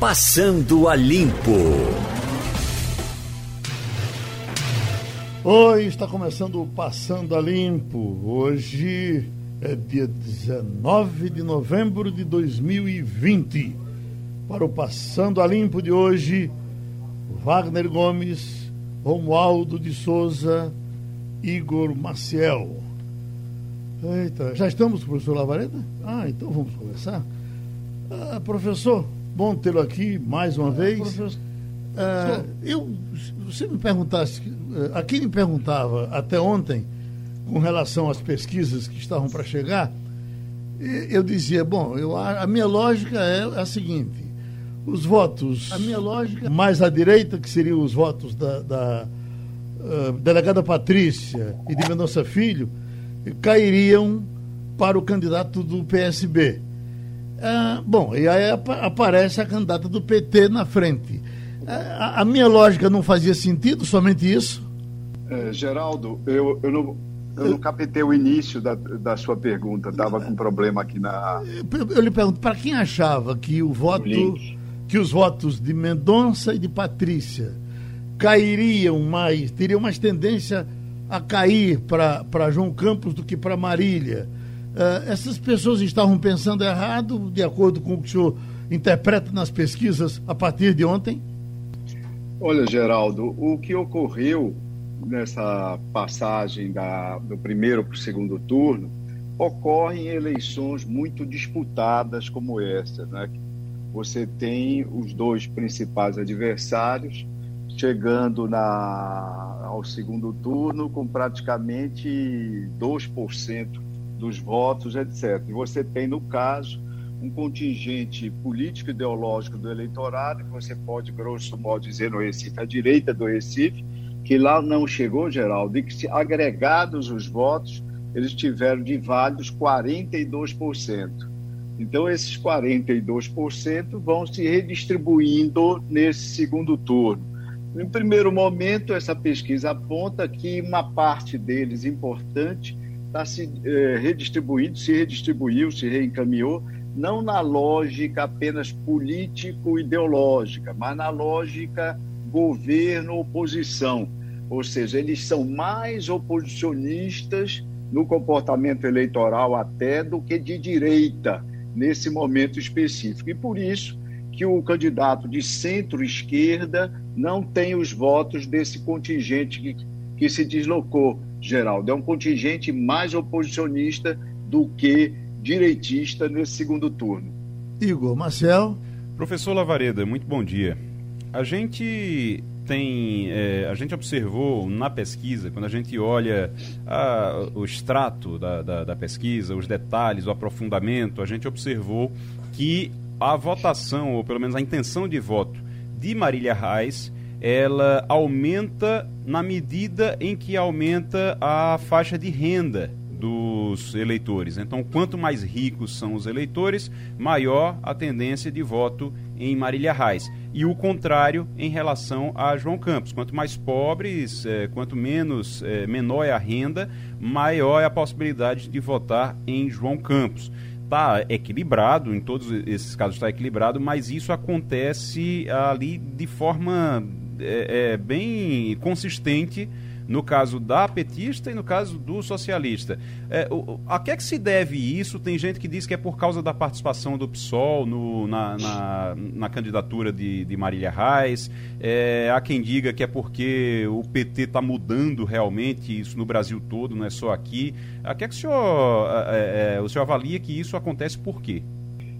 Passando a Limpo. Oi, está começando o Passando a Limpo. Hoje é dia 19 de novembro de 2020. Para o Passando a Limpo de hoje, Wagner Gomes, Romualdo de Souza, Igor Maciel. Eita, já estamos, professor Lavareda? Ah, então vamos conversar. Ah, professor, bom tê-lo aqui mais uma vez. Professor, ah, eu, você me perguntasse, a quem me perguntava até ontem, com relação às pesquisas que estavam para chegar, eu dizia, bom, eu, a minha lógica é a seguinte, os votos a minha lógica... mais à direita, que seriam os votos da, da uh, delegada Patrícia e de Mendonça Filho, cairiam para o candidato do PSB. Ah, bom, e aí ap aparece a candidata do PT na frente. Ah, a, minha lógica não fazia sentido, somente isso? É, Geraldo, eu, eu, não, eu não captei o início da, da sua pergunta, estava com problema aqui na. Eu, eu lhe pergunto, para quem achava que o voto, que os votos de Mendonça e de Patrícia cairiam mais, teriam mais tendência a cair para João Campos do que para Marília. Uh, essas pessoas estavam pensando errado, de acordo com o que o senhor interpreta nas pesquisas a partir de ontem? Olha, Geraldo, o que ocorreu nessa passagem da, do primeiro para o segundo turno ocorre em eleições muito disputadas como essa. Né? Você tem os dois principais adversários chegando na, ao segundo turno com praticamente 2% dos votos, etc. E você tem, no caso, um contingente político ideológico do eleitorado, que você pode, grosso modo, dizer no Recife, a direita do Recife, que lá não chegou, Geraldo, e que, agregados os votos, eles tiveram de válidos 42%. Então, esses 42% vão se redistribuindo nesse segundo turno. Em primeiro momento, essa pesquisa aponta que uma parte deles importante está se eh, redistribuindo, se redistribuiu, se reencaminhou, não na lógica apenas político-ideológica, mas na lógica governo-oposição. Ou seja, eles são mais oposicionistas no comportamento eleitoral até do que de direita nesse momento específico. E por isso que o candidato de centro-esquerda não tem os votos desse contingente que, que se deslocou, Geraldo. É um contingente mais oposicionista do que direitista nesse segundo turno. Igor Marcel. Professor Lavareda, muito bom dia. A gente tem, é, a gente observou na pesquisa, quando a gente olha a, o extrato da, da, da, pesquisa, os detalhes, o aprofundamento, a gente observou que a votação, ou pelo menos a intenção de voto de Marília Reis, ela aumenta na medida em que aumenta a faixa de renda dos eleitores. Então, quanto mais ricos são os eleitores, maior a tendência de voto em Marília Reis. E o contrário em relação a João Campos. Quanto mais pobres, é, quanto menos é, menor é a renda, maior é a possibilidade de votar em João Campos está equilibrado, em todos esses casos está equilibrado, mas isso acontece ali de forma é, é, bem consistente no caso da petista e no caso do socialista. É, o, a que é que se deve isso? Tem gente que diz que é por causa da participação do PSOL no, na, na, na, candidatura de, de Marília Reis. É, há quem diga que é porque o PT está mudando realmente isso no Brasil todo, não é só aqui. A que é que o senhor, é, é, o senhor avalia que isso acontece por quê?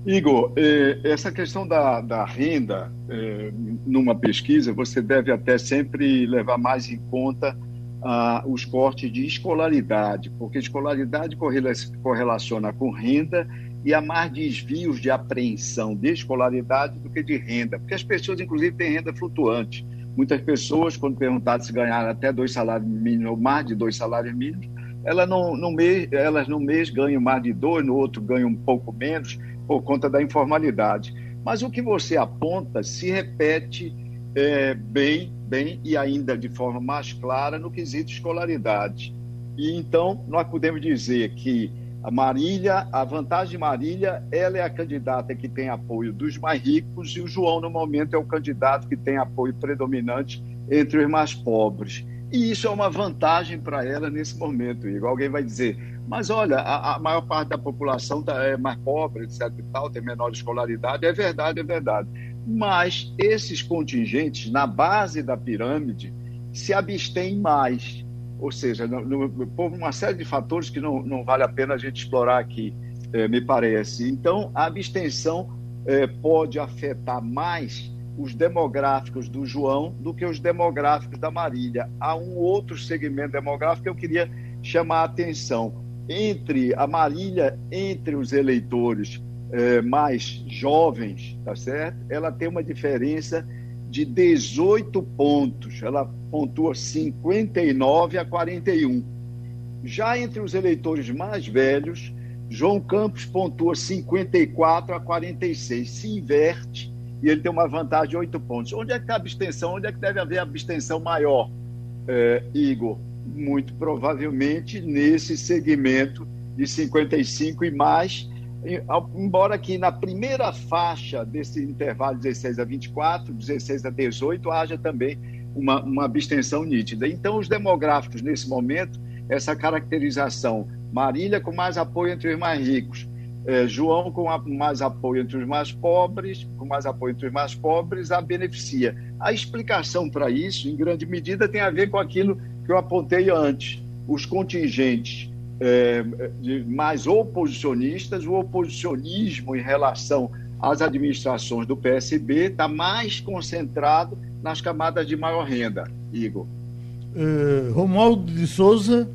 Igor, é, essa questão da, da renda, é, numa pesquisa, você deve até sempre levar mais em conta ah, os cortes de escolaridade, porque escolaridade correlaciona com renda e há mais desvios de apreensão de escolaridade do que de renda, porque as pessoas, inclusive, têm renda flutuante. Muitas pessoas, quando perguntadas se ganharam até dois salários mínimos ou mais de dois salários mínimos, elas no mês, elas no mês ganham mais de dois, no outro ganham um pouco menos, por conta da informalidade. Mas o que você aponta se repete é, bem, bem e ainda de forma mais clara no quesito escolaridade. E então nós podemos dizer que A Marília, a vantagem de Marília, ela é a candidata que tem apoio dos mais ricos e o João, no momento, é o candidato que tem apoio predominante entre os mais pobres. E isso é uma vantagem para ela nesse momento, Igor. Alguém vai dizer, mas olha, a, a maior parte da população tá, é mais pobre, etc. e tal, tem menor escolaridade. É verdade, é verdade. Mas esses contingentes, na base da pirâmide, se abstêm mais ou seja, no, no, por uma série de fatores que não, não vale a pena a gente explorar aqui, é, me parece. Então, a abstenção é, pode afetar mais os demográficos do João do que os demográficos da Marília. Há um outro segmento demográfico que eu queria chamar a atenção. Entre a Marília, entre os eleitores é, mais jovens, tá certo? Ela tem uma diferença de 18 pontos. Ela pontua 59 a 41. Já entre os eleitores mais velhos, João Campos pontua 54 a 46. Se inverte e ele tem uma vantagem de 8 pontos. Onde é que está a abstenção? Onde é que deve haver abstenção maior, é, Igor? Muito provavelmente nesse segmento de 55 e mais, embora que na primeira faixa desse intervalo 16 a 24, 16 a 18, haja também uma, uma abstenção nítida. Então, os demográficos, nesse momento, essa caracterização, Marília com mais apoio entre os mais ricos, é, João com a, mais apoio entre os mais pobres, com mais apoio entre os mais pobres, a beneficia. A explicação para isso, em grande medida, tem a ver com aquilo que eu apontei antes. Os contingentes é, de mais oposicionistas, o oposicionismo em relação às administrações do PSB está mais concentrado nas camadas de maior renda, Igor. É, Romualdo de Souza.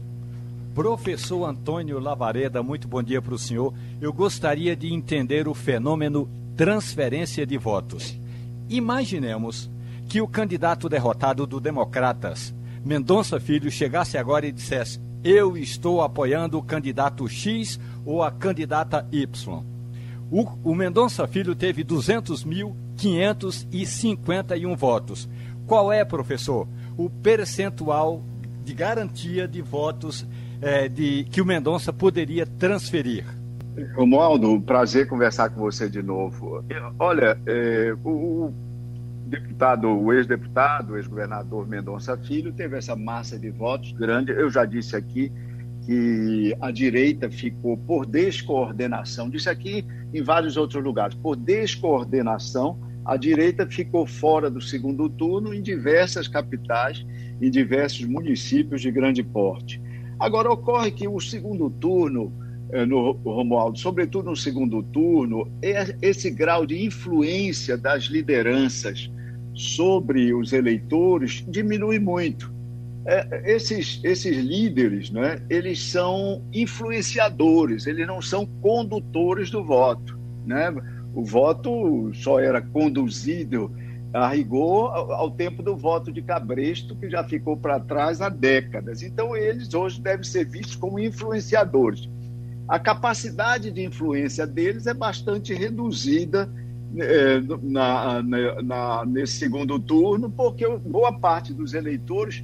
Professor Antônio Lavareda, muito bom dia para o senhor. Eu gostaria de entender o fenômeno transferência de votos. Imaginemos que o candidato derrotado do Democratas, Mendonça Filho, chegasse agora e dissesse: Eu estou apoiando o candidato X ou a candidata Y. O, o Mendonça Filho teve 200.551 votos. Qual é, professor, o percentual de garantia de votos é, de, que o Mendonça poderia transferir? Romualdo, prazer conversar com você de novo. Olha, é, o deputado, o ex-deputado, o ex-governador Mendonça Filho teve essa massa de votos grande. Eu já disse aqui que a direita ficou por descoordenação, disse aqui em vários outros lugares, por descoordenação, a direita ficou fora do segundo turno em diversas capitais, em diversos municípios de grande porte. Agora, ocorre que o segundo turno, no Romualdo, sobretudo no segundo turno, é esse grau de influência das lideranças sobre os eleitores diminui muito é, esses, esses líderes, né, eles são influenciadores, eles não são condutores do voto. Né? O voto só era conduzido a rigor ao tempo do voto de Cabresto, que já ficou para trás há décadas. Então, eles hoje devem ser vistos como influenciadores. A capacidade de influência deles é bastante reduzida é, na, na, na, nesse segundo turno, porque boa parte dos eleitores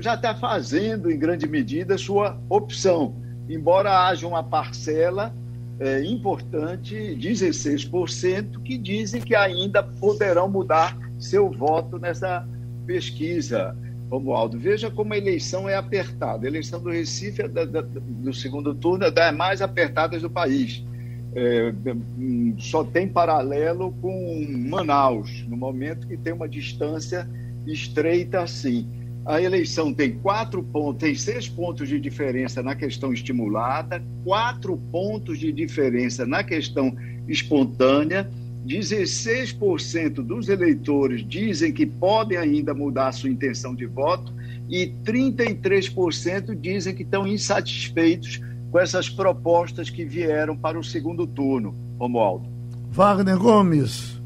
já está fazendo, em grande medida, sua opção, embora haja uma parcela é, importante, 16%, que dizem que ainda poderão mudar seu voto nessa pesquisa. Romualdo, veja como a eleição é apertada. A eleição do Recife, é da, da, do segundo turno, é das mais apertadas do país. É, só tem paralelo com Manaus, no momento que tem uma distância estreita assim a eleição tem quatro pontos, tem seis pontos de diferença na questão estimulada, quatro pontos de diferença na questão espontânea. 16% dos eleitores dizem que podem ainda mudar a sua intenção de voto e 33% dizem que estão insatisfeitos com essas propostas que vieram para o segundo turno. Romualdo. Wagner Gomes.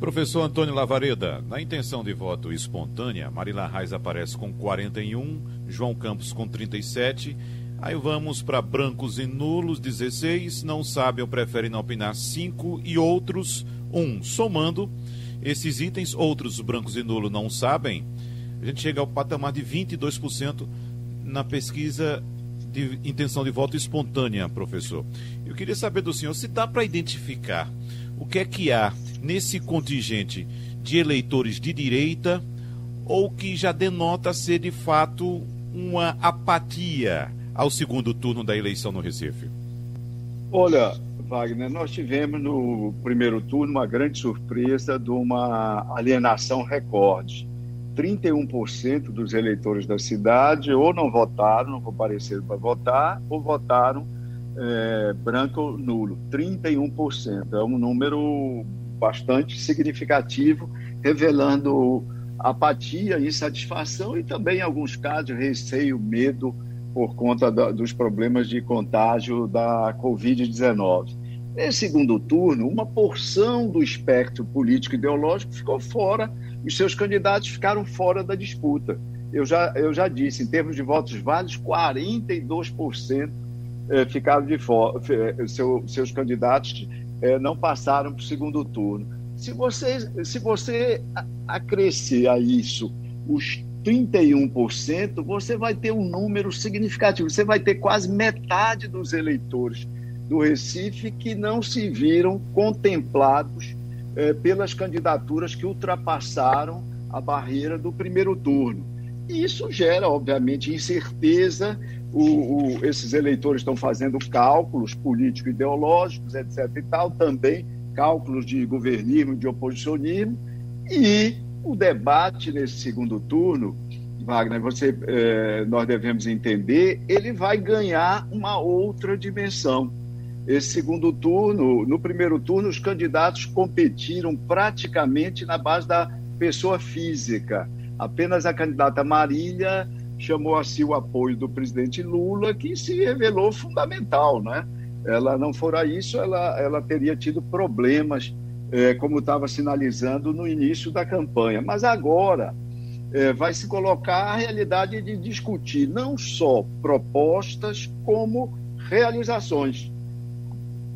Professor Antônio Lavareda, na intenção de voto espontânea, Marila Reis aparece com 41, João Campos com 37. Aí vamos para brancos e nulos, 16, não sabem ou preferem não opinar, 5 e outros, 1. Somando esses itens, outros brancos e nulos não sabem, a gente chega ao patamar de 22% na pesquisa de intenção de voto espontânea, professor. Eu queria saber do senhor se dá para identificar o que é que há nesse contingente de eleitores de direita ou que já denota ser de fato uma apatia ao segundo turno da eleição no Recife? Olha, Wagner, nós tivemos no primeiro turno uma grande surpresa de uma alienação recorde. 31% dos eleitores da cidade ou não votaram, não compareceram para votar, ou votaram é, branco nulo. 31%. É um número bastante significativo, revelando apatia, insatisfação e também, em alguns casos, receio, medo por conta da, dos problemas de contágio da Covid-19. Nesse segundo turno, uma porção do espectro político ideológico ficou fora os seus candidatos ficaram fora da disputa. Eu já, eu já disse, em termos de votos válidos, 42% eh, ficaram de fora, seu, seus candidatos eh, não passaram para o segundo turno. Se você, se você acrescer a isso os 31%, você vai ter um número significativo. Você vai ter quase metade dos eleitores do Recife que não se viram contemplados eh, pelas candidaturas que ultrapassaram a barreira do primeiro turno. E isso gera, obviamente, incerteza. O, o, esses eleitores estão fazendo cálculos político-ideológicos, etc. e tal, também cálculos de governismo, de oposicionismo, e o debate nesse segundo turno, Wagner, você, eh, nós devemos entender, ele vai ganhar uma outra dimensão esse segundo turno, no primeiro turno, os candidatos competiram praticamente na base da pessoa física. Apenas a candidata Marília chamou a si o apoio do presidente Lula, que se revelou fundamental, né? Ela não fora isso, ela, ela teria tido problemas, eh, como estava sinalizando no início da campanha. Mas agora eh, vai se colocar a realidade de discutir não só propostas, como realizações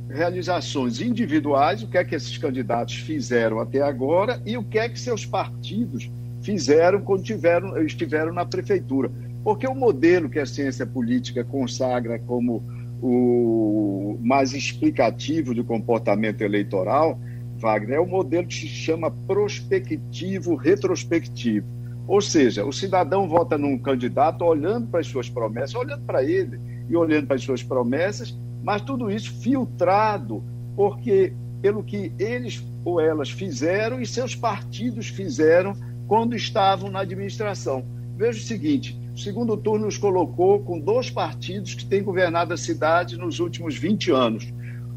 realizações individuais, o que é que esses candidatos fizeram até agora e o que é que seus partidos fizeram quando tiveram, estiveram na prefeitura. Porque o modelo que a ciência política consagra como o mais explicativo do comportamento eleitoral, Wagner, é o modelo que se chama prospectivo retrospectivo. Ou seja, o cidadão vota num candidato olhando para as suas promessas, olhando para ele e olhando para as suas promessas mas tudo isso filtrado porque pelo que eles ou elas fizeram e seus partidos fizeram quando estavam na administração. Veja o seguinte: o segundo turno nos colocou com dois partidos que têm governado a cidade nos últimos 20 anos.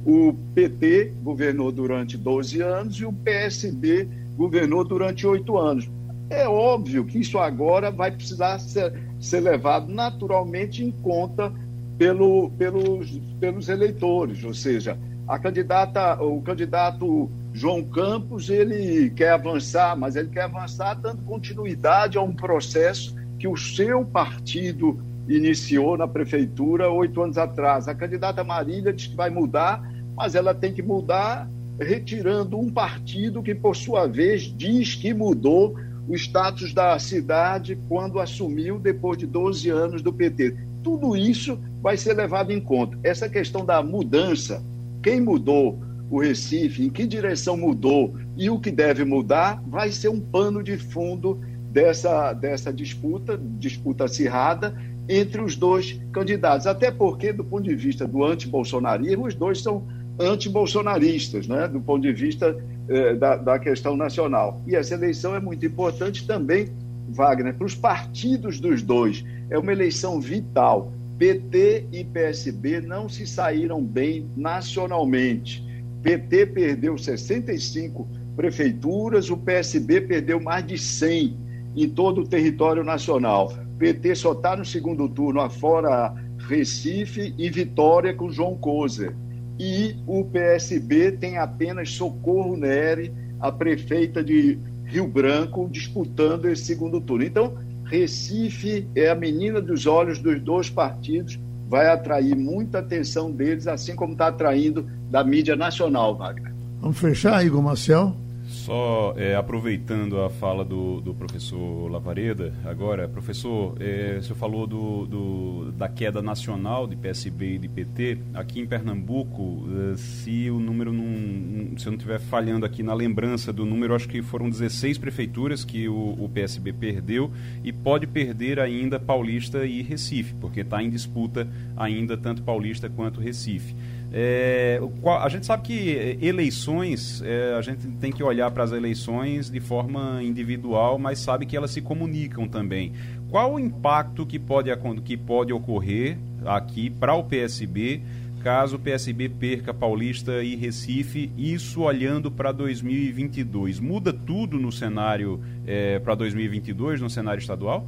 O PT governou durante 12 anos e o PSB governou durante oito anos. É óbvio que isso agora vai precisar ser, ser levado naturalmente em conta pelo, pelos, pelos eleitores, ou seja, a candidata, o candidato João Campos, ele quer avançar, mas ele quer avançar dando continuidade a um processo que o seu partido iniciou na prefeitura oito anos atrás. A candidata Marília diz que vai mudar, mas ela tem que mudar retirando um partido que, por sua vez, diz que mudou o status da cidade quando assumiu depois de 12 anos do PT. Tudo isso vai ser levado em conta. Essa questão da mudança, quem mudou o Recife, em que direção mudou e o que deve mudar, vai ser um pano de fundo dessa, dessa disputa, disputa acirrada entre os dois candidatos. Até porque, do ponto de vista do antibolsonarismo, os dois são antibolsonaristas, né? do ponto de vista eh, da, da questão nacional. E essa eleição é muito importante também, Wagner, para os partidos dos dois. É uma eleição vital PT e PSB não se saíram bem nacionalmente. PT perdeu 65 prefeituras, o PSB perdeu mais de 100 em todo o território nacional. PT só está no segundo turno, afora Recife e Vitória com João Coser. E o PSB tem apenas Socorro Neri, a prefeita de Rio Branco, disputando esse segundo turno. Então, Recife é a menina dos olhos dos dois partidos, vai atrair muita atenção deles, assim como está atraindo da mídia nacional, Wagner. Vamos fechar, Igor Marcel? Só é, aproveitando a fala do, do professor Lavareda, agora, professor, é, o senhor falou do, do, da queda nacional de PSB e de PT. Aqui em Pernambuco, é, se o número não. Se eu não estiver falhando aqui na lembrança do número, acho que foram 16 prefeituras que o, o PSB perdeu e pode perder ainda Paulista e Recife, porque está em disputa ainda tanto Paulista quanto Recife. É, a gente sabe que eleições, é, a gente tem que olhar para as eleições de forma individual, mas sabe que elas se comunicam também. Qual o impacto que pode, que pode ocorrer aqui para o PSB caso o PSB perca Paulista e Recife, isso olhando para 2022? Muda tudo no cenário é, para 2022, no cenário estadual?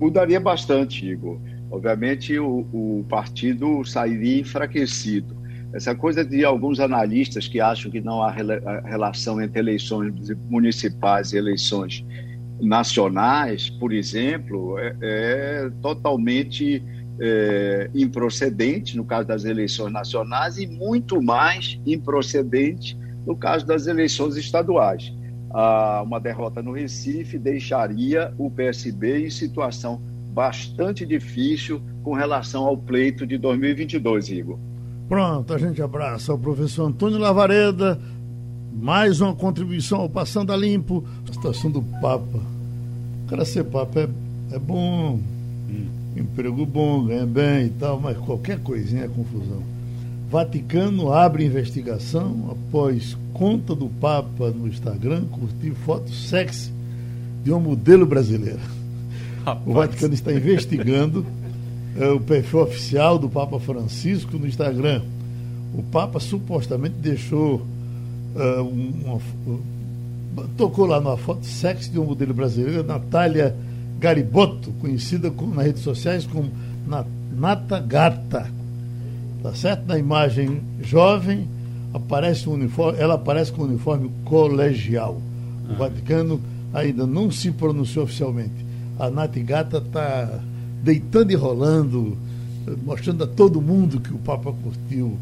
Mudaria bastante, Igor obviamente o, o partido sairia enfraquecido. Essa coisa de alguns analistas que acham que não há relação entre eleições municipais e eleições nacionais, por exemplo, é, é totalmente é, improcedente no caso das eleições nacionais e muito mais improcedente no caso das eleições estaduais. Ah, uma derrota no Recife deixaria o PSB em situação bastante difícil com relação ao pleito de 2022, Igor. Pronto, a gente abraça o professor Antônio Lavareda. Mais uma contribuição ao Passando a Limpo. A situação do Papa. O cara ser Papa é, é bom, hum. emprego bom, ganha bem e tal, mas qualquer coisinha é confusão. Vaticano abre investigação após conta do Papa no Instagram curtir foto sexy de uma modelo brasileira. Rapaz. O Vaticano está investigando é, o perfil oficial do Papa Francisco no Instagram. O Papa supostamente deixou uh, uma, uh, tocou lá numa foto sexy de uma modelo brasileira, Natália Garibotto, conhecida com, nas redes sociais como Nata Gata. Tá certo? Na imagem jovem, aparece um uniforme, ela aparece com um uniforme colegial. O ah. Vaticano ainda não se pronunciou oficialmente a Nath Gata está deitando e rolando, mostrando a todo mundo que o Papa curtiu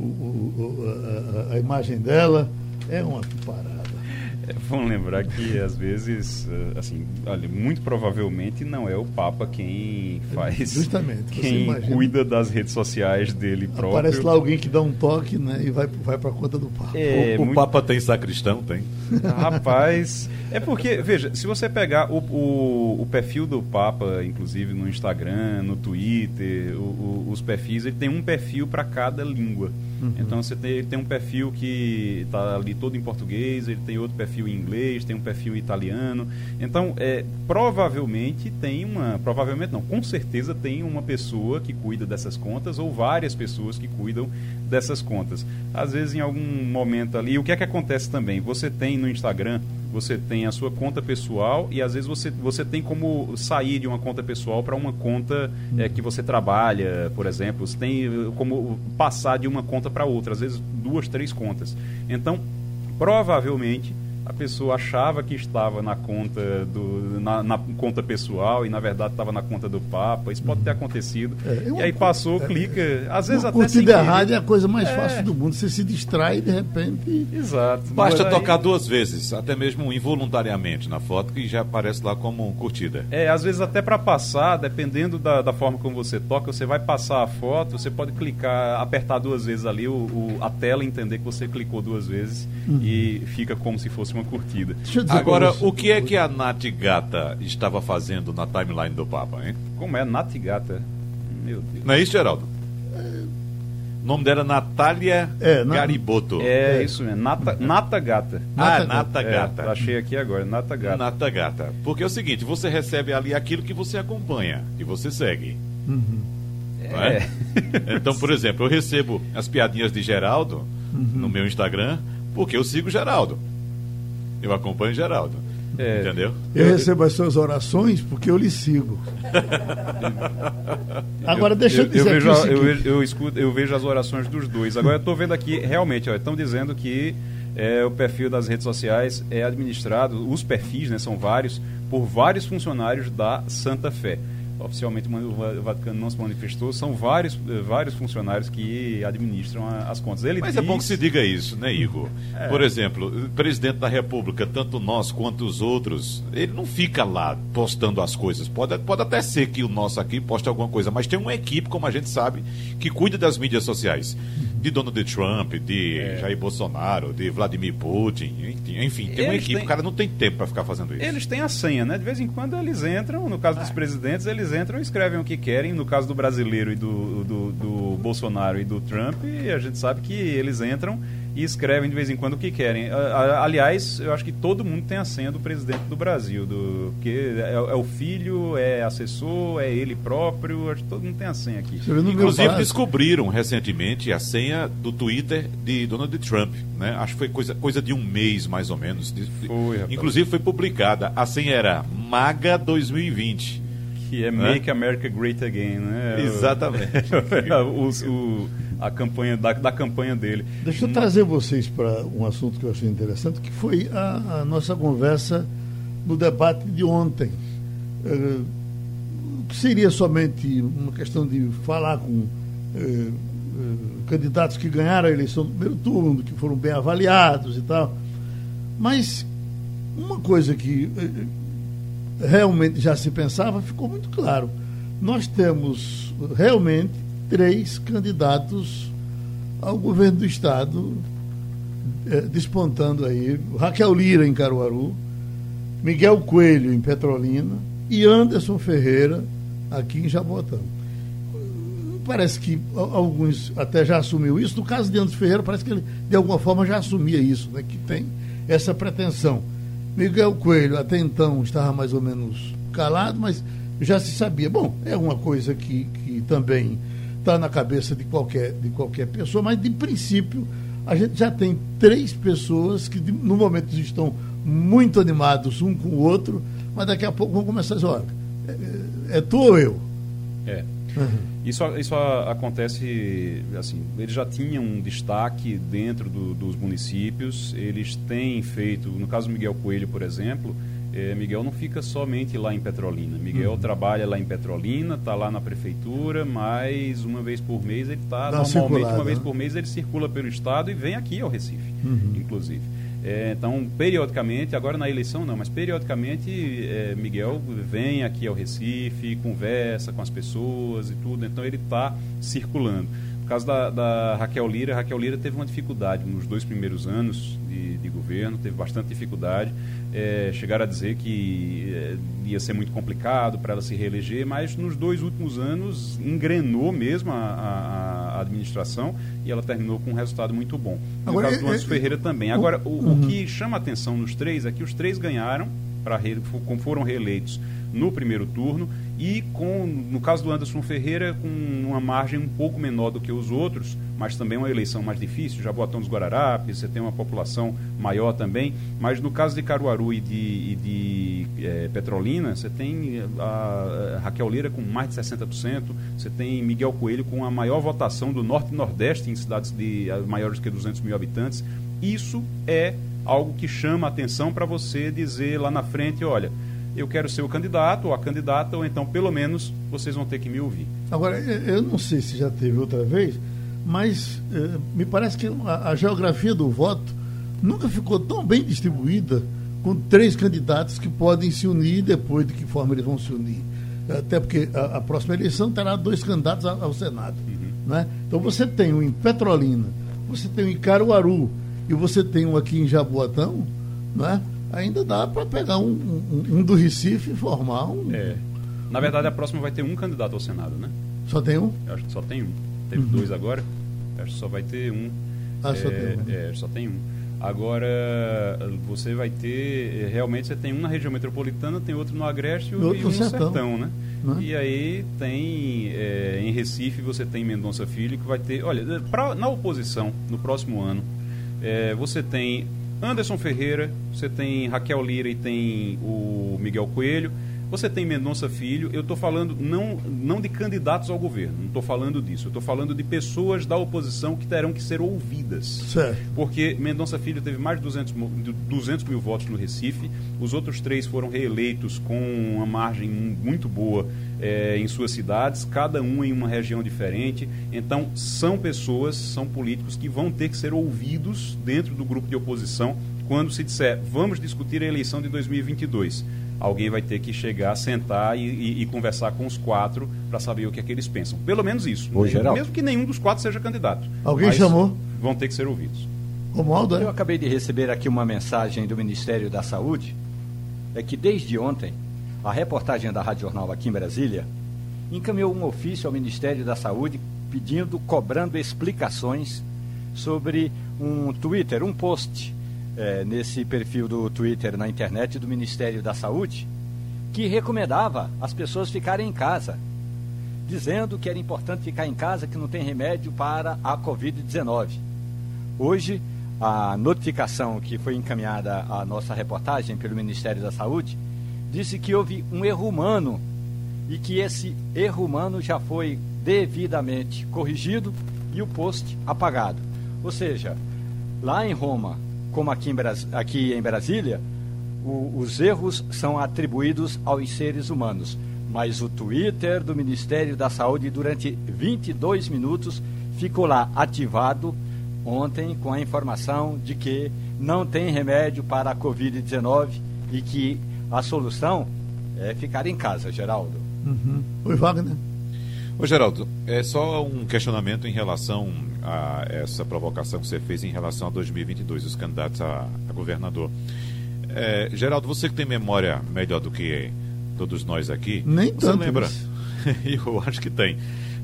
o, o, a, a, imagem dela. É uma parada. É, vamos lembrar que às vezes, eh, assim, olha, muito provavelmente não é o Papa quem faz. Justamente. Quem cuida das redes sociais dele próprio. Parece lá alguém que dá um toque, né? E vai, vai para conta do Papa. É, o, o muito... Papa tem sacristão, tem. Rapaz. É porque, veja, se você pegar o, o, o, perfil do Papa, inclusive no Instagram, no Twitter, o, os perfis, ele tem um perfil para cada língua. Uhum. Então você tem, ele tem um perfil que está ali todo em português, ele tem outro perfil em inglês, tem um perfil italiano. Então, é, provavelmente tem uma. Provavelmente não, com certeza tem uma pessoa que cuida dessas contas, ou várias pessoas que cuidam dessas contas. Às vezes, em algum momento ali, o que é que acontece também? Você tem no Instagram você tem a sua conta pessoal e às vezes você, você tem como sair de uma conta pessoal para uma conta é, que você trabalha, por exemplo. Você tem eh, como passar de uma conta para outra, às vezes duas, três contas. Então, provavelmente a pessoa achava que estava na conta do na, na conta pessoal e na verdade estava na conta do Papa. Isso pode ter acontecido. É, e aí passou, é, clica, às vezes até curtida errada é a coisa mais é. fácil do mundo. Você se distrai e de repente. Exato. Basta tocar duas vezes, até mesmo involuntariamente na foto que já aparece lá como curtida. É, às vezes até para passar, dependendo da, da forma como você toca, você vai passar a foto, você pode clicar, apertar duas vezes ali o, o a tela entender que você clicou duas vezes uhum. e fica como se fosse uma uma curtida. Agora, o que é que a Nath Gata estava fazendo na timeline do Papa, hein? Como é Nath Gata? Meu Deus. Não é isso, Geraldo? O nome dela é Natália é, na... Gariboto. É, é, isso mesmo, Nata, Nata Gata. Ah, Nata Gata. É, achei aqui agora, Nata Gata. Nata Gata. Porque é o seguinte, você recebe ali aquilo que você acompanha e você segue. Uhum. É? é. Então, por exemplo, eu recebo as piadinhas de Geraldo uhum. no meu Instagram porque eu sigo Geraldo. Eu acompanho Geraldo. É. Entendeu? Eu recebo as suas orações porque eu lhe sigo. Agora, deixa eu, eu dizer eu vejo, eu, vejo, eu, escuto, eu vejo as orações dos dois. Agora, eu estou vendo aqui, realmente, estão dizendo que é, o perfil das redes sociais é administrado, os perfis, né, são vários, por vários funcionários da Santa Fé. Oficialmente o Vaticano não se manifestou, são vários, eh, vários funcionários que administram a, as contas. Ele Mas diz... é bom que se diga isso, né, Igor? É. Por exemplo, o presidente da República, tanto nós quanto os outros, ele não fica lá postando as coisas. Pode, pode até ser que o nosso aqui poste alguma coisa, mas tem uma equipe, como a gente sabe, que cuida das mídias sociais de Donald Trump, de é. Jair Bolsonaro, de Vladimir Putin, enfim, tem eles uma equipe, têm... o cara não tem tempo para ficar fazendo isso. Eles têm a senha, né? De vez em quando eles entram, no caso dos ah. presidentes, eles entram e escrevem o que querem, no caso do brasileiro e do, do, do Bolsonaro e do Trump, a gente sabe que eles entram e escrevem de vez em quando o que querem. Aliás, eu acho que todo mundo tem a senha do presidente do Brasil, do que é, é o filho, é assessor, é ele próprio, acho que todo mundo tem a senha aqui. Inclusive descobriram recentemente a senha do Twitter de Donald Trump, né? Acho que foi coisa, coisa de um mês mais ou menos. Foi, Inclusive foi publicada. A senha era Maga 2020 que é Make America Great Again, né? Exatamente. o, o, a campanha da, da campanha dele. Deixa eu trazer vocês para um assunto que eu achei interessante, que foi a, a nossa conversa no debate de ontem. Uh, que seria somente uma questão de falar com uh, uh, candidatos que ganharam a eleição do primeiro turno, que foram bem avaliados e tal. Mas uma coisa que realmente já se pensava ficou muito claro. Nós temos realmente três candidatos ao governo do Estado é, despontando aí. Raquel Lira em Caruaru, Miguel Coelho em Petrolina e Anderson Ferreira aqui em Jabotão. Parece que alguns até já assumiu isso. No caso de Anderson Ferreira, parece que ele de alguma forma já assumia isso, né, que tem essa pretensão. Miguel Coelho até então estava mais ou menos calado, mas já se sabia. Bom, é uma coisa que, que também está na cabeça de qualquer, de qualquer pessoa, mas de princípio a gente já tem três pessoas que no momento estão muito animados um com o outro, mas daqui a pouco vão começar a dizer, olha, é, é, é tu ou eu? É. Uhum. Isso, isso acontece, assim, eles já tinham um destaque dentro do, dos municípios, eles têm feito, no caso do Miguel Coelho, por exemplo, é, Miguel não fica somente lá em Petrolina. Miguel uhum. trabalha lá em Petrolina, está lá na prefeitura, mas uma vez por mês ele está, normalmente uma vez por mês ele circula pelo estado e vem aqui ao Recife, uhum. inclusive. É, então, periodicamente, agora na eleição não, mas periodicamente é, Miguel vem aqui ao Recife, conversa com as pessoas e tudo, então ele está circulando caso da, da, Raquel Lira, Raquel Lira teve uma dificuldade nos dois primeiros anos de, de governo, teve bastante dificuldade. É, chegaram a dizer que é, ia ser muito complicado para ela se reeleger, mas nos dois últimos anos engrenou mesmo a, a, a administração e ela terminou com um resultado muito bom. No Agora, caso do Anderson é, Ferreira também. Agora, o, uhum. o que chama atenção nos três é que os três ganharam, para foram reeleitos no primeiro turno e com, no caso do Anderson Ferreira, com uma margem um pouco menor do que os outros, mas também uma eleição mais difícil, Jaboatão dos Guararapes, você tem uma população maior também, mas no caso de Caruaru e de, e de é, Petrolina, você tem a, Raquel Lira com mais de 60%, você tem Miguel Coelho com a maior votação do Norte e Nordeste em cidades de maiores que 200 mil habitantes. Isso é algo que chama a atenção para você dizer lá na frente, olha, eu quero ser o candidato ou a candidata, ou então, pelo menos, vocês vão ter que me ouvir. Agora, eu não sei se já teve outra vez, mas eh, me parece que a, a, geografia do voto nunca ficou tão bem distribuída com três candidatos que podem se unir depois de que forma eles vão se unir. Até porque a, a próxima eleição terá dois candidatos ao, ao Senado. Uhum. Né? Então você tem um em Petrolina, você tem um em Caruaru e você tem um aqui em Jaboatão, né? ainda dá para pegar um, um, um, do Recife e formar um. É. Na verdade, a próxima vai ter um candidato ao Senado, né? Só tem um? Eu acho que só tem um. Teve uhum. dois agora. Eu acho que só vai ter um. Ah, é, só tem um. É, só tem um. Agora, você vai ter. Realmente, você tem um na região metropolitana, tem outro no Agreste e, outro um no sertão, sertão né? É? E aí tem. É, em Recife, você tem Mendonça Filho, que vai ter. Olha, pra, na oposição, no próximo ano, é, você tem Anderson Ferreira, você tem Raquel Lira e tem o Miguel Coelho. Você tem Mendonça Filho, eu estou falando não, não de candidatos ao governo, não estou falando disso, eu estou falando de pessoas da oposição que terão que ser ouvidas. Certo. Porque Mendonça Filho teve mais de 200, 200 mil votos no Recife, os outros três foram reeleitos com uma margem muito boa é, em suas cidades, cada um em uma região diferente. Então, são pessoas, são políticos que vão ter que ser ouvidos dentro do grupo de oposição quando se disser vamos discutir a eleição de 2022 alguém vai ter que chegar, sentar e, e, e conversar com os quatro para saber o que é que eles pensam. Pelo menos isso. Ô, Mesmo que nenhum dos quatro seja candidato. Alguém chamou? Vão ter que ser ouvidos. Romualdo, é? Eu acabei de receber aqui uma mensagem do Ministério da Saúde, é que desde ontem, a reportagem da Rádio Jornal aqui em Brasília encaminhou um ofício ao Ministério da Saúde pedindo, cobrando explicações sobre um Twitter, um post é, nesse perfil do Twitter na internet do Ministério da Saúde, que recomendava as pessoas ficarem em casa, dizendo que era importante ficar em casa, que não tem remédio para a Covid-19. Hoje, a notificação que foi encaminhada à nossa reportagem pelo Ministério da Saúde disse que houve um erro humano e que esse erro humano já foi devidamente corrigido e o post apagado. Ou seja, lá em Roma, como aqui em, Bras... aqui em Brasília, o, os erros são atribuídos aos seres humanos. Mas o Twitter do Ministério da Saúde, durante 22 minutos, ficou lá ativado ontem com a informação de que não tem remédio para a Covid-19 e que a solução é ficar em casa, Geraldo. Uhum. Oi, Wagner. Ô, Geraldo, é só um questionamento em relação a essa provocação que você fez em relação a 2022, os candidatos a, a governador. É, Geraldo, você que tem memória melhor do que todos nós aqui, Nem você tanto, lembra? Eu acho que tem.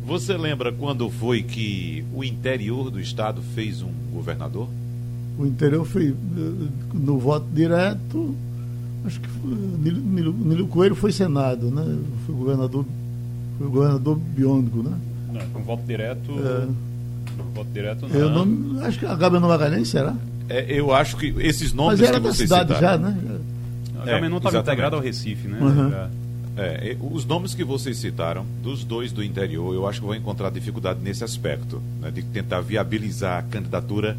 Você lembra quando foi que o interior do estado fez um governador? O interior foi no voto direto. Acho que foi, Nilo, Nilo Coelho foi senado, né? Foi governador, foi governador biônico, né? Não, com voto direto. É voto direto não. Eu não acho que a Gabriel Magalhães será? É, eu acho que esses nomes Mas era que da cidade citaram, já, né? A Gabriel não estava integrado ao Recife, né? Uhum. É, os nomes que vocês citaram, dos dois do interior, eu acho que vão encontrar dificuldade nesse aspecto, né, de tentar viabilizar a candidatura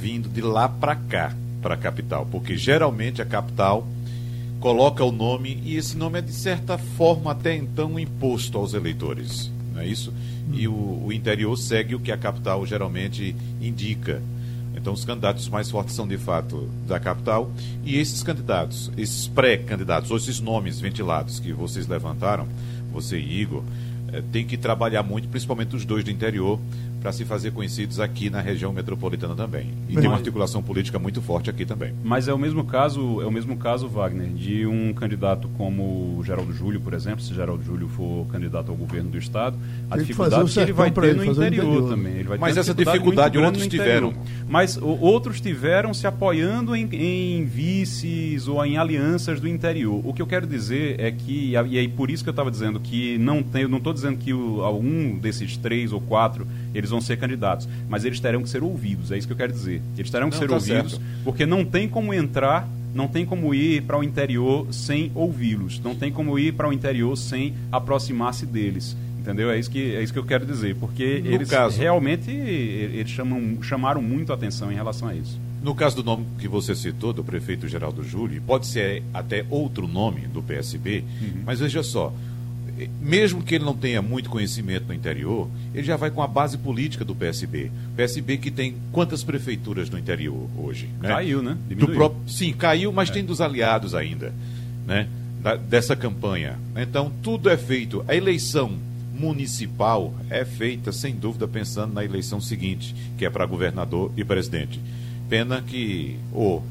vindo de lá para cá, para a capital, porque geralmente a capital coloca o nome e esse nome é de certa forma até então imposto aos eleitores, não é isso? e o, o interior segue o que a capital geralmente indica. Então, os candidatos mais fortes são, de fato, da capital. E esses candidatos, esses pré-candidatos, ou esses nomes ventilados que vocês levantaram, você e Igor, é, tem que trabalhar muito, principalmente os dois do interior, para se fazer conhecidos aqui na região metropolitana também. E tem uma articulação política muito forte aqui também. Mas é o mesmo caso, é o mesmo caso, Wagner, de um candidato como Geraldo Júlio, por exemplo, se Geraldo Júlio for candidato ao governo do estado, a tem dificuldade que, que ele vai ter ele, no interior, interior, também. Ele vai Mas essa dificuldade outros tiveram. Mas o, outros tiveram se apoiando em, em, vices ou em alianças do interior. O que eu quero dizer é que, e é por isso que eu estava dizendo que não tem, não estou dizendo que o, um desses três ou quatro eles vão ser candidatos. Mas eles terão que ser ouvidos, é isso que eu quero dizer. Eles terão que não, ser tá ouvidos, certo. porque não tem como entrar, não tem como ir para o interior sem ouvi-los, não tem como ir para o interior sem aproximar-se deles. Entendeu? É isso que, é isso que eu quero dizer, porque no eles caso, realmente eles chamam, chamaram muito a atenção em relação a isso. No caso do nome que você citou, do prefeito Geraldo Júlio, pode ser até outro nome do PSB, uhum. mas veja só, mesmo que ele não tenha muito conhecimento no interior, ele já vai com a base política do PSB. PSB que tem quantas prefeituras no interior hoje? Né? Caiu, né? Próprio, sim, caiu, mas é. tem dos aliados ainda, né? Da, dessa campanha. Então, tudo é feito. A eleição municipal é feita, sem dúvida, pensando na eleição seguinte, que é para governador e presidente. Pena que o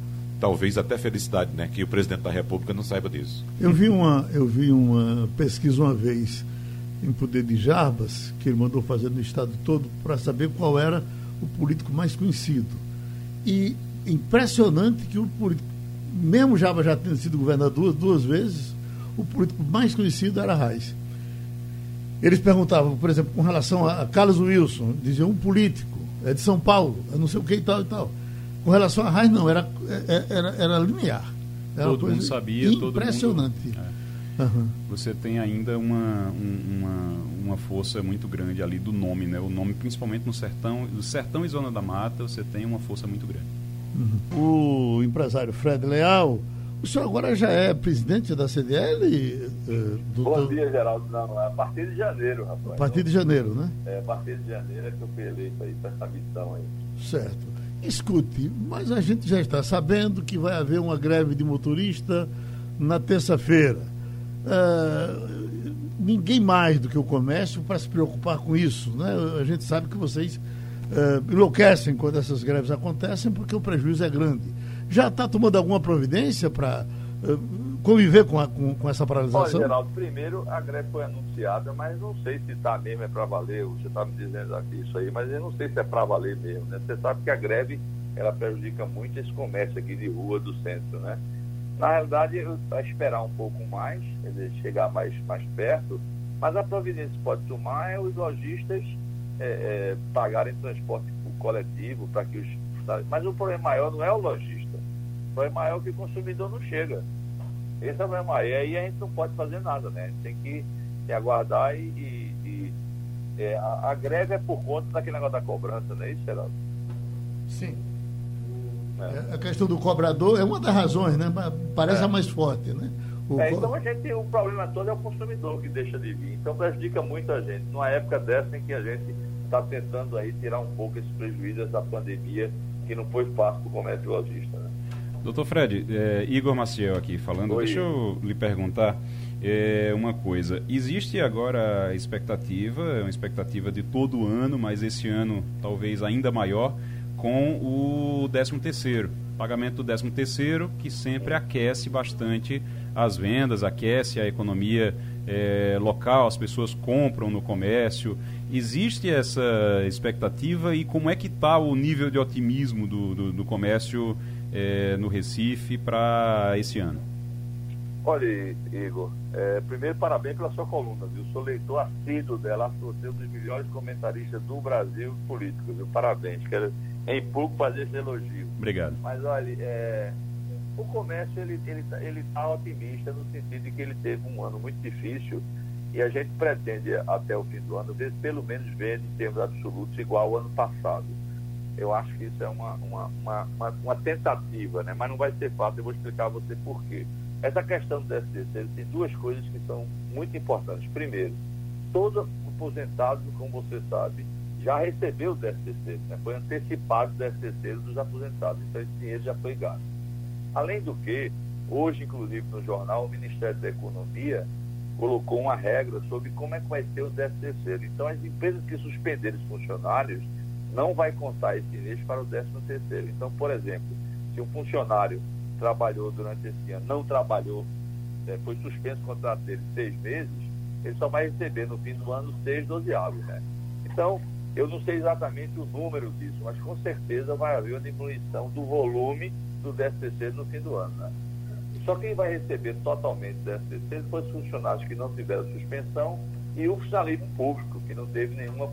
talvez até felicidade, né? Que o presidente da República não saiba disso. Eu vi uma, eu vi uma pesquisa uma vez em poder de Jarbas, que ele mandou fazer no estado todo, para saber qual era o político mais conhecido. E impressionante que o político, mesmo Jarbas já tendo sido governador duas, duas vezes, o político mais conhecido era Reis. Eles perguntavam, por exemplo, com relação a Carlos Wilson, diziam um político, é de São Paulo, é não sei o que e tal e tal. Com relação à raiz, não, era, é, era, era linear. Era todo mundo sabia, impressionante. Todo mundo... é. uhum. você tem ainda uma, uma, uma força muito grande ali do nome, né? O nome, principalmente no sertão, do sertão e zona da mata, você tem uma força muito grande. Uhum. O empresário Fred Leal, o senhor agora já é presidente da CDL? Uh, do Bom dia, Geraldo. Não, é a partir de janeiro, rapaz. A partir de janeiro, né? É, a partir de janeiro é que eu fui eleito aí para essa missão aí. Certo. Escute, mas a gente já está sabendo que vai haver uma greve de motorista na terça-feira. Uh, ninguém mais do que o comércio para se preocupar com isso. Né? A gente sabe que vocês uh, enlouquecem quando essas greves acontecem porque o prejuízo é grande. Já está tomando alguma providência para uh, conviver com, a, com, com, essa paralisação? Olha, Geraldo, primeiro a greve foi anunciada, mas não sei se está mesmo é para valer. Você está me dizendo aqui isso aí, mas eu não sei se é para valer mesmo. Né? Você sabe que a greve ela prejudica muito esse comércio aqui de rua do centro, né? Na realidade, vai esperar um pouco mais, dizer, chegar mais, mais perto, mas a providência pode tomar é os lojistas é, é, pagarem transporte coletivo para que os. Mas o problema maior não é o lojista, o problema maior é que o consumidor não chega. Esse é o problema. E aí a gente não pode fazer nada, né? A gente tem que, que aguardar e. e, e é, a, a, greve é por conta daquele negócio da cobrança, não é isso, Geraldo? Sim. É. A questão do cobrador é uma das razões, né? Parece é. a mais forte, né? É, então a gente, o problema todo é o consumidor que deixa de vir. Então prejudica muito a gente. Numa época dessa em que a gente está tentando aí tirar um pouco esse prejuízo dessa pandemia, que não foi fácil para o comércio lojista. Doutor Fred, é, Igor Maciel aqui falando. Oi. Deixa eu lhe perguntar é, uma coisa. Existe agora a expectativa, uma expectativa de todo ano, mas esse ano talvez ainda maior, com o 13 terceiro. Pagamento do 13 terceiro, que sempre aquece bastante as vendas, aquece a economia é, local, as pessoas compram no comércio. Existe essa expectativa e como é que está o nível de otimismo do, do, do comércio é, no Recife para esse ano? Olha, Igor, é, primeiro parabéns pela sua coluna, viu? Sou leitor assíduo dela, sou um dos melhores comentaristas do Brasil político, viu? Parabéns. Quero em público fazer esse elogio. Obrigado. Mas olha, é, o comércio ele ele tá, ele está otimista no sentido de que ele teve um ano muito difícil e a gente pretende até o fim do ano ver pelo menos ver em termos absolutos igual ao ano passado. Eu acho que isso é uma, uma, uma, uma, uma tentativa, né? mas não vai ser fácil. Eu vou explicar a você por quê. Essa questão do SDC tem duas coisas que são muito importantes. Primeiro, todo aposentado, como você sabe, já recebeu o DSTC, né? foi antecipado o DSTC dos aposentados, então esse dinheiro já foi gasto. Além do que, hoje, inclusive, no jornal, o Ministério da Economia colocou uma regra sobre como é que vai ser o DSTC. Então, as empresas que suspenderem os funcionários não vai contar esse dinheiro para o 13 terceiro. Então, por exemplo, se um funcionário trabalhou durante esse ano, não trabalhou, é, foi suspenso o contrato dele seis meses, ele só vai receber no fim do ano seis dozeavos, né? Então, eu não sei exatamente o número disso, mas com certeza vai haver uma diminuição do volume do DSTC no fim do ano. Né? Só quem vai receber totalmente o DSTC foi os funcionários que não tiveram suspensão e o funcionalismo público, que não teve nenhuma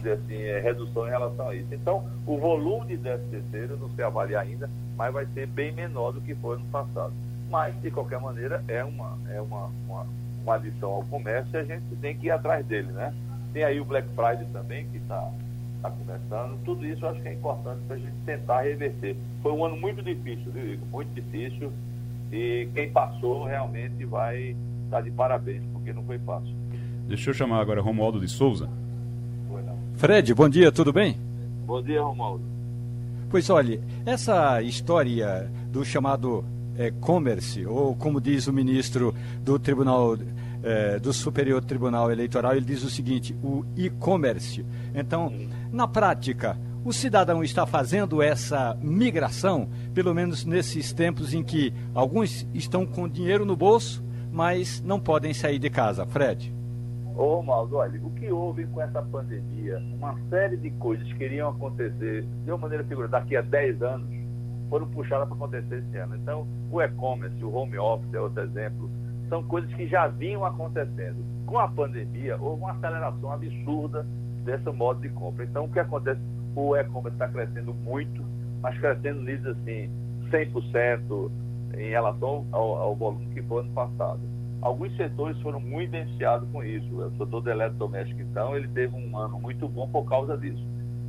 dizer assim, é, redução em relação a isso. Então, o volume de DSTC, eu não sei avaliar ainda, mas vai ser bem menor do que foi no passado. Mas, de qualquer maneira, é uma, é uma, uma, uma adição ao comércio e a gente tem que ir atrás dele, né? Tem aí o Black Friday também, que está tá começando. Tudo isso eu acho que é importante para a gente tentar reverter. Foi um ano muito difícil, viu, Igor? Muito difícil. E quem passou realmente vai estar tá de parabéns, porque não foi fácil. Deixa eu chamar agora Romualdo de Souza. Fred, bom dia, tudo bem? Bom dia, Romualdo. Pois olhe, essa história do chamado é, commerce, ou como diz o ministro do Tribunal é, do Superior Tribunal Eleitoral, ele diz o seguinte: o e-commerce. Então, na prática, o cidadão está fazendo essa migração, pelo menos nesses tempos em que alguns estão com dinheiro no bolso, mas não podem sair de casa. Fred. Ô, Maldo, olha, o que houve com essa pandemia, uma série de coisas que iriam acontecer de uma maneira figurada daqui a 10 anos, foram puxadas para acontecer esse ano. Então, o e-commerce, o home office é outro exemplo, são coisas que já vinham acontecendo. Com a pandemia, houve uma aceleração absurda desse modo de compra. Então, o que acontece? O e-commerce está crescendo muito, mas crescendo níveis assim, 100% em relação ao, ao, volume que foi ano passado. Alguns setores foram muito beneficiados com isso. O setor do eletrodoméstico, então, ele teve um ano muito bom por causa disso.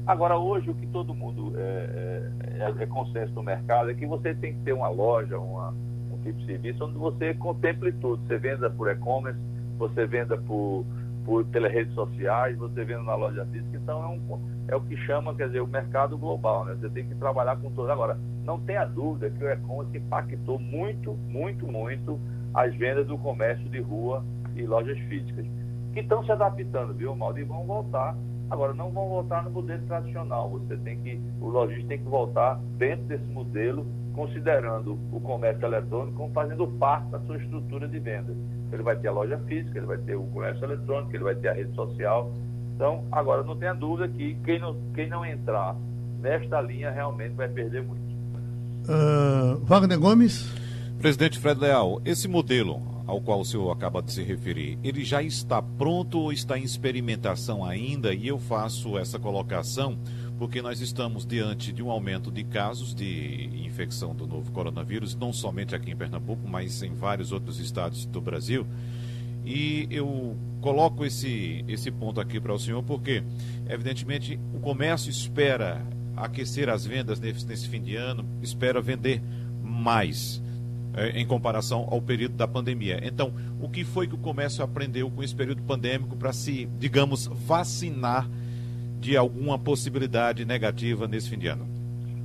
Agora, hoje, o que todo mundo é, é, é consenso no mercado é que você tem que ter uma loja, uma, um tipo de serviço onde você contemple tudo. Você venda por e-commerce, você venda por, por, pelas redes sociais, você venda na loja física. Então, é, um, é o que chama, quer dizer, o mercado global. Né? Você tem que trabalhar com tudo. Agora, não tenha dúvida que o e-commerce impactou muito, muito, muito as vendas do comércio de rua e lojas físicas, que estão se adaptando, viu, Maldo? E vão voltar Agora, não vão voltar no modelo tradicional. Você tem que, o lojista tem que voltar dentro desse modelo, considerando o comércio eletrônico como fazendo parte da sua estrutura de venda. Ele vai ter a loja física, ele vai ter o comércio eletrônico, ele vai ter a rede social. Então, agora, não tenha dúvida que quem não, quem não entrar nesta linha realmente vai perder muito. Uh, Wagner Gomes. Presidente Fred Leal, esse modelo ao qual o senhor acaba de se referir, ele já está pronto ou está em experimentação ainda? E eu faço essa colocação porque nós estamos diante de um aumento de casos de infecção do novo coronavírus, não somente aqui em Pernambuco, mas em vários outros estados do Brasil. E eu coloco esse, esse ponto aqui para o senhor porque, evidentemente, o comércio espera aquecer as vendas nesse, nesse fim de ano, espera vender mais. É, em comparação ao período da pandemia. Então, o que foi que o comércio aprendeu com esse período pandêmico para se, digamos, vacinar de alguma possibilidade negativa nesse fim de ano?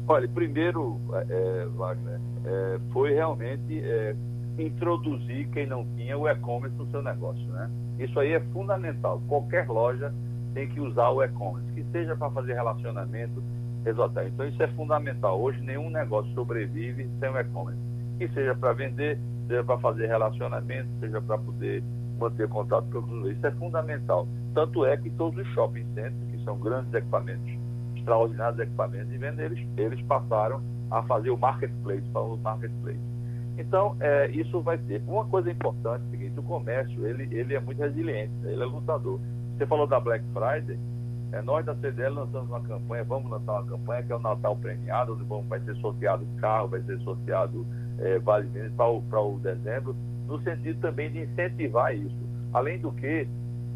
Olha, primeiro, é, Wagner, é, foi realmente é, introduzir quem não tinha o e-commerce no seu negócio, né? Isso aí é fundamental. Qualquer loja tem que usar o e-commerce, que seja para fazer relacionamento, resultado. Então isso é fundamental. Hoje nenhum negócio sobrevive sem o e-commerce que seja para vender, seja para fazer relacionamento, seja para poder manter contato com os Isso é fundamental. Tanto é que todos os shopping centers, que são grandes equipamentos, extraordinários equipamentos de venda, eles, eles passaram a fazer o marketplace, para o marketplace. Então, é, isso vai ser. Uma coisa importante é o seguinte, o comércio, ele, ele é muito resiliente, né? ele é lutador. Você falou da Black Friday, é, nós da CDL lançamos uma campanha, vamos lançar uma campanha que é o Natal Premiado, onde vamos, vai ser sorteado carro, vai ser sorteado é, Vale Minas para o, para o dezembro, no sentido também de incentivar isso. Além do que,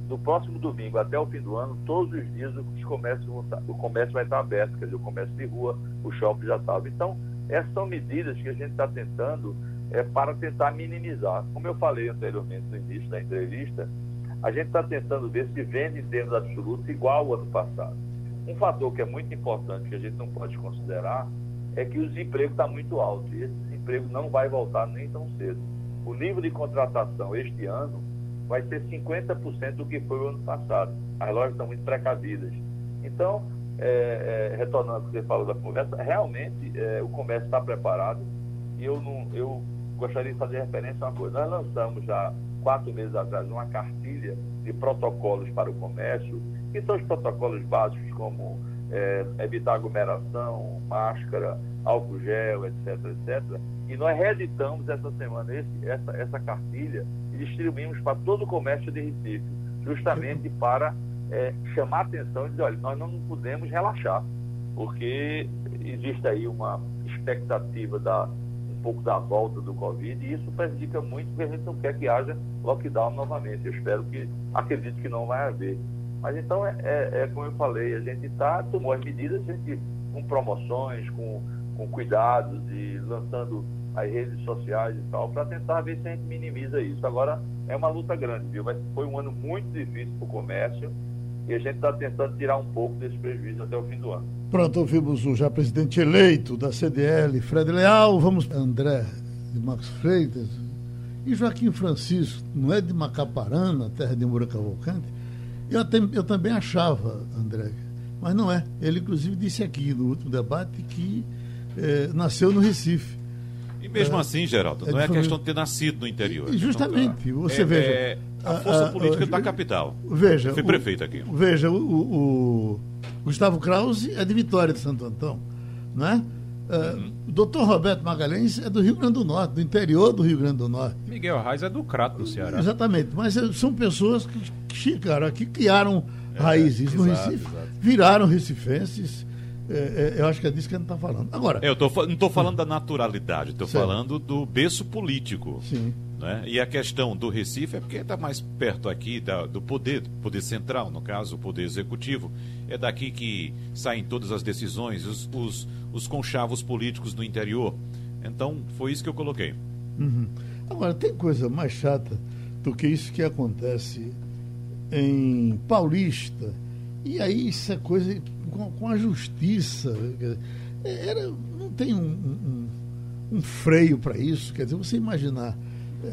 do próximo domingo até o fim do ano, todos os dias os comércios o comércio vai estar aberto, quer dizer, o comércio de rua, o shopping já estava. Então, essas são medidas que a gente está tentando é, para tentar minimizar. Como eu falei anteriormente no início da entrevista, a gente está tentando ver se vende em termos absolutos igual ao ano passado. Um fator que é muito importante, que a gente não pode considerar, é que o desemprego está muito alto. E esse desemprego não vai voltar nem tão cedo. O nível de contratação este ano vai ser 50% do que foi o ano passado. As lojas estão muito precavidas. Então, é, é, retornando ao que você falou da conversa, realmente é, o comércio está preparado e eu, não, eu gostaria de fazer referência a uma coisa. Nós lançamos já quatro meses atrás uma cartilha de protocolos para o comércio, que são os protocolos básicos como é, evitar aglomeração, máscara, álcool gel, etc, etc. E nós reeditamos essa semana esse, essa, essa cartilha e distribuímos para todo o comércio de Recife, justamente para é, chamar atenção e dizer, olha, nós não podemos relaxar, porque existe aí uma expectativa da um pouco da volta do Covid e isso prejudica muito porque a gente não quer que haja lockdown novamente. Eu espero que, acredito que não vai haver. Mas então, é, é, é como eu falei, a gente tá, tomou as medidas gente, com promoções, com, com cuidados e lançando as redes sociais e tal, para tentar ver se a gente minimiza isso. Agora, é uma luta grande, viu? Mas foi um ano muito difícil para o comércio e a gente está tentando tirar um pouco desse prejuízo até o fim do ano. Pronto, ouvimos o já presidente eleito da CDL, Fred Leal. Vamos André de Marcos Freitas e Joaquim Francisco, não é de Macaparana, terra de Mura Cavalcante? Eu, até, eu também achava, André, mas não é. Ele, inclusive, disse aqui no último debate que é, nasceu no Recife. E mesmo é, assim, Geraldo, é não é questão de ter nascido no interior. Justamente. Então, você é, veja. É a força a, política a, da capital. Veja. Eu fui o, prefeito aqui. Veja, o, o, o, Gustavo Krause é de Vitória de Santo Antão, não é? Uhum. O doutor Roberto Magalhães é do Rio Grande do Norte, do interior do Rio Grande do Norte. Miguel Reis é do Crato, do Ceará. Exatamente, mas são pessoas que chegaram aqui, criaram é, raízes no exato, Recife, exato. viraram recifenses. É, é, eu acho que é disso que a gente está falando. Agora. Eu tô, não estou falando da naturalidade, estou falando do berço político. Sim. Né? E a questão do Recife é porque está mais perto aqui da, do poder, poder central, no caso, o poder executivo. É daqui que saem todas as decisões, os, os, os conchavos políticos do interior. Então, foi isso que eu coloquei. Uhum. Agora, tem coisa mais chata do que isso que acontece em Paulista. E aí isso é coisa com, com a justiça. Era, não tem um, um, um freio para isso. Quer dizer, você imaginar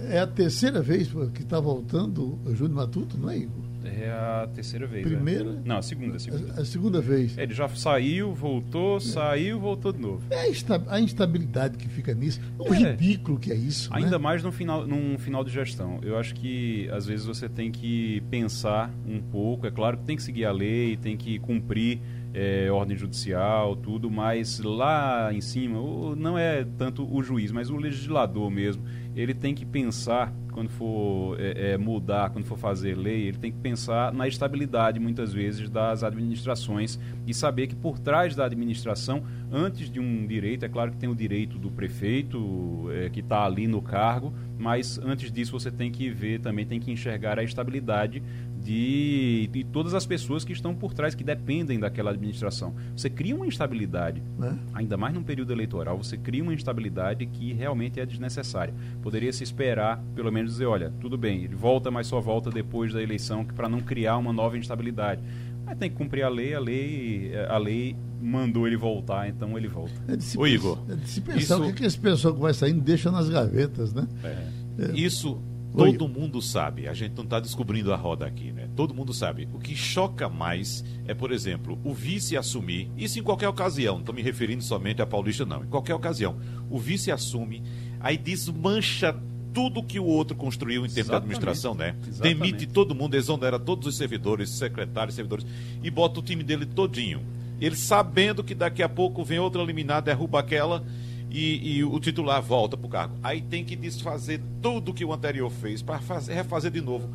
é a terceira vez que está voltando o Júnior Matuto, não é, Igor? É a terceira vez. Primeira? É. Não, a segunda, a segunda. A, a segunda vez. É, ele já saiu, voltou, é. saiu, voltou de novo. É a instabilidade que fica nisso. O é. ridículo que é isso. Ainda né? mais no final, num final de gestão. Eu acho que às vezes você tem que pensar um pouco. É claro que tem que seguir a lei, tem que cumprir é, ordem judicial, tudo, mas lá em cima, não é tanto o juiz, mas o legislador mesmo ele tem que pensar, quando for é, é, mudar, quando for fazer lei, ele tem que pensar na estabilidade, muitas vezes, das administrações e saber que por trás da administração, antes de um direito, é claro que tem o direito do prefeito, é, que está ali no cargo, mas antes disso você tem que ver, também tem que enxergar a estabilidade de, de todas as pessoas que estão por trás, que dependem daquela administração. Você cria uma instabilidade, né? ainda mais num período eleitoral, você cria uma instabilidade que realmente é desnecessária. Poderia se esperar, pelo menos dizer, olha, tudo bem, ele volta, mas só volta depois da eleição, para não criar uma nova instabilidade. Mas tem que cumprir a lei, a lei, a lei mandou ele voltar, então ele volta. É de se, o Igor. É de se pensar isso... o que, que esse pessoal que vai saindo deixa nas gavetas, né? É. É. Isso Todo Oi. mundo sabe, a gente não está descobrindo a roda aqui, né? Todo mundo sabe. O que choca mais é, por exemplo, o vice assumir, isso em qualquer ocasião, não estou me referindo somente a Paulista, não, em qualquer ocasião. O vice assume, aí desmancha tudo que o outro construiu em termos de administração, né? Exatamente. Demite todo mundo, exonera todos os servidores, secretários, servidores, e bota o time dele todinho. Ele sabendo que daqui a pouco vem outra liminar, derruba aquela e, e, o titular volta para o cargo. Aí tem que desfazer tudo que o anterior fez para refazer de novo.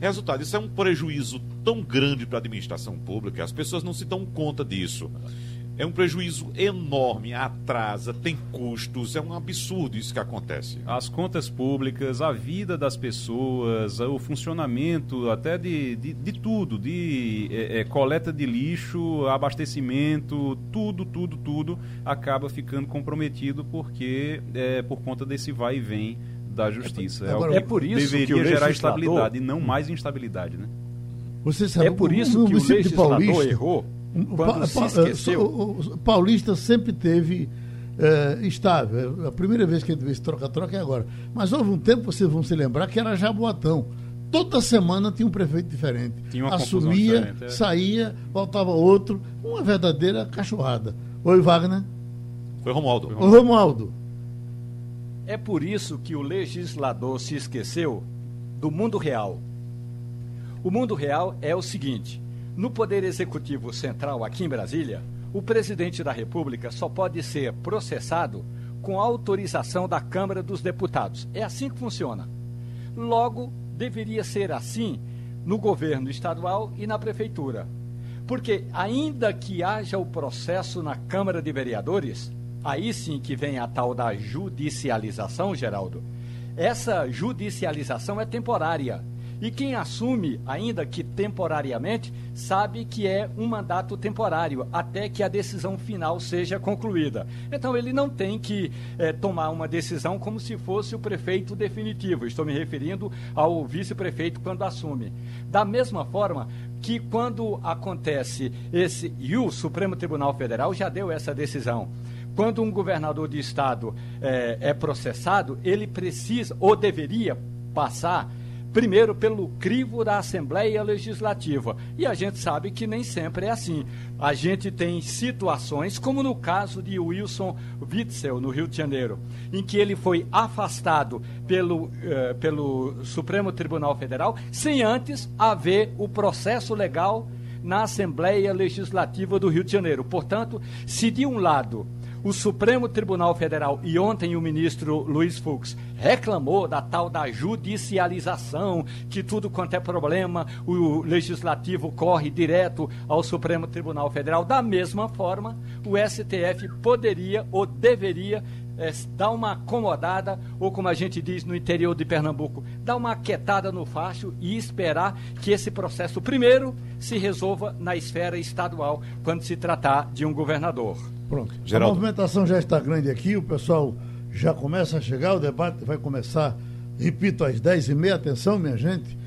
Resultado, isso é um prejuízo tão grande para a administração pública, as pessoas não se dão conta disso. É um prejuízo enorme, atrasa, tem custos, é um absurdo isso que acontece. As contas públicas, a vida das pessoas, o funcionamento até de, de, de tudo, de é, é, coleta de lixo, abastecimento, tudo, tudo, tudo acaba ficando comprometido porque é, por conta desse vai e vem da justiça. Agora, é, é por isso deveria que gerar estabilidade e não mais instabilidade, né? Você sabe, é por isso o, que o legislador errou quando se esqueceu. O, Paulista sempre teve é, estável. A primeira vez que a gente vê esse troca-troca é agora. Mas houve um tempo, vocês vão se lembrar, que era Jaboatão. Toda semana tinha um prefeito diferente. Assumia, diferente, é. saía, voltava outro. Uma verdadeira cachorrada. Oi, Wagner. Foi Romualdo. O Romualdo. É por isso que o legislador se esqueceu do mundo real. O mundo real é o seguinte: no Poder Executivo Central, aqui em Brasília, o presidente da República só pode ser processado com autorização da Câmara dos Deputados. É assim que funciona. Logo, deveria ser assim no governo estadual e na prefeitura. Porque, ainda que haja o processo na Câmara de Vereadores, aí sim que vem a tal da judicialização, Geraldo. Essa judicialização é temporária e quem assume, ainda que temporariamente, sabe que é um mandato temporário, até que a decisão final seja concluída. Então, ele não tem que é, tomar uma decisão como se fosse o prefeito definitivo. Estou me referindo ao vice-prefeito quando assume. Da mesma forma que, quando acontece esse. E o Supremo Tribunal Federal já deu essa decisão quando um governador de estado é, é, processado, ele precisa ou deveria passar primeiro pelo crivo da Assembleia Legislativa. E a gente sabe que nem sempre é assim. A gente tem situações, como no caso de Wilson Witzel, no Rio de Janeiro, em que ele foi afastado pelo, eh, pelo Supremo Tribunal Federal sem antes haver o processo legal na Assembleia Legislativa do Rio de Janeiro. Portanto, se de um lado o Supremo Tribunal Federal e ontem o ministro Luiz Fux reclamou da tal da judicialização, que tudo quanto é problema, o legislativo corre direto ao Supremo Tribunal Federal. Da mesma forma, o STF poderia ou deveria é, dar uma acomodada, ou como a gente diz no interior de Pernambuco, dar uma aquietada no facho e esperar que esse processo, primeiro, se resolva na esfera estadual, quando se tratar de um governador. Pronto. Geraldo. A movimentação já está grande aqui, o pessoal já começa a chegar, o debate vai começar, repito, às 10h30. Atenção, minha gente,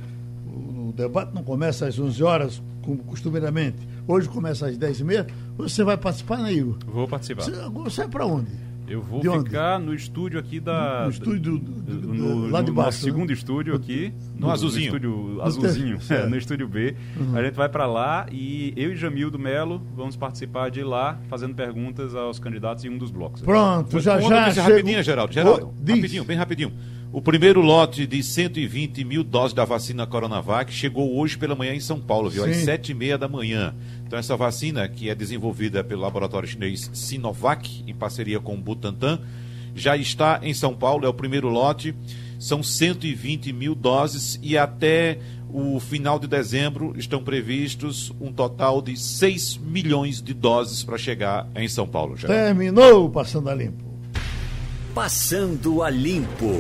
o, o debate não começa às 11 horas, como costumeiramente. Hoje começa às 10h30. Você vai participar, né, Igor? Vou participar. Você, você é para onde? Eu vou De onde? ficar no estúdio aqui da. No estúdio do- do- no, lá de no baixo, nosso né? segundo estúdio aqui. No azulzinho. estúdio azulzinho, é, no estúdio B. A gente vai para lá e eu e Jamildo Melo vamos participar de lá, fazendo perguntas aos candidatos em um dos blocos. Pronto, já já. chego- rapidinho, Geraldo. Geraldo, diz. rapidinho, bem rapidinho. O primeiro lote de 120 mil doses da vacina Coronavac chegou hoje pela manhã em São Paulo, viu? Às Sim. sete e meia da manhã. Então essa vacina, que é desenvolvida pelo laboratório chinês Sinovac, em parceria com o Butantan, já está em São Paulo, é o primeiro lote. São 120 mil doses e até o final de dezembro estão previstos um total de 6 milhões de doses para chegar em São Paulo. Geraldo. Terminou o Passando a Limpo. Passando a Limpo.